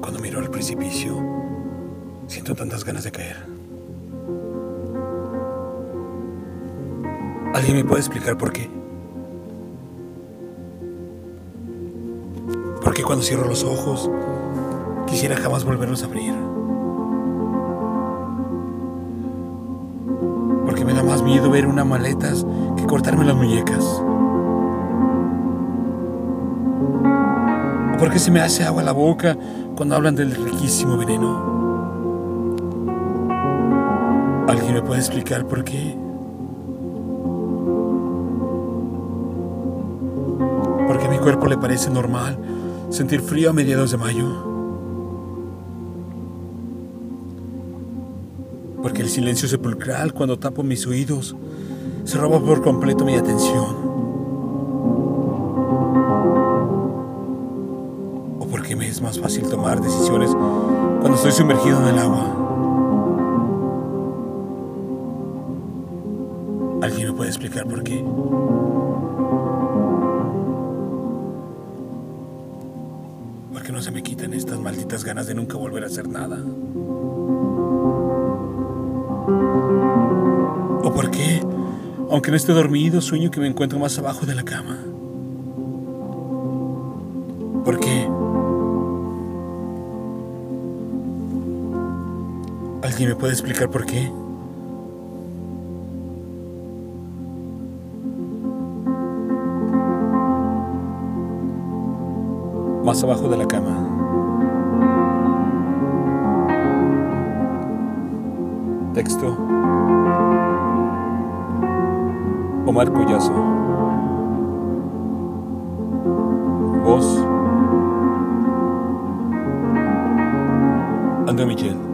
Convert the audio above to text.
cuando miro al precipicio, siento tantas ganas de caer. ¿Alguien me puede explicar por qué? Porque cuando cierro los ojos, quisiera jamás volverlos a abrir. Porque me da más miedo ver una maletas que cortarme las muñecas. ¿O porque se me hace agua la boca cuando hablan del riquísimo veneno? ¿Alguien me puede explicar por qué? Porque a mi cuerpo le parece normal sentir frío a mediados de mayo. Porque el silencio sepulcral cuando tapo mis oídos se roba por completo mi atención. Me es más fácil tomar decisiones cuando estoy sumergido en el agua. ¿Alguien me puede explicar por qué? ¿Por qué no se me quitan estas malditas ganas de nunca volver a hacer nada? ¿O por qué, aunque no esté dormido, sueño que me encuentro más abajo de la cama? ¿Por qué? ¿Alguien me puede explicar por qué? Más abajo de la cama. Texto. Omar Collazo. Voz. André Michel.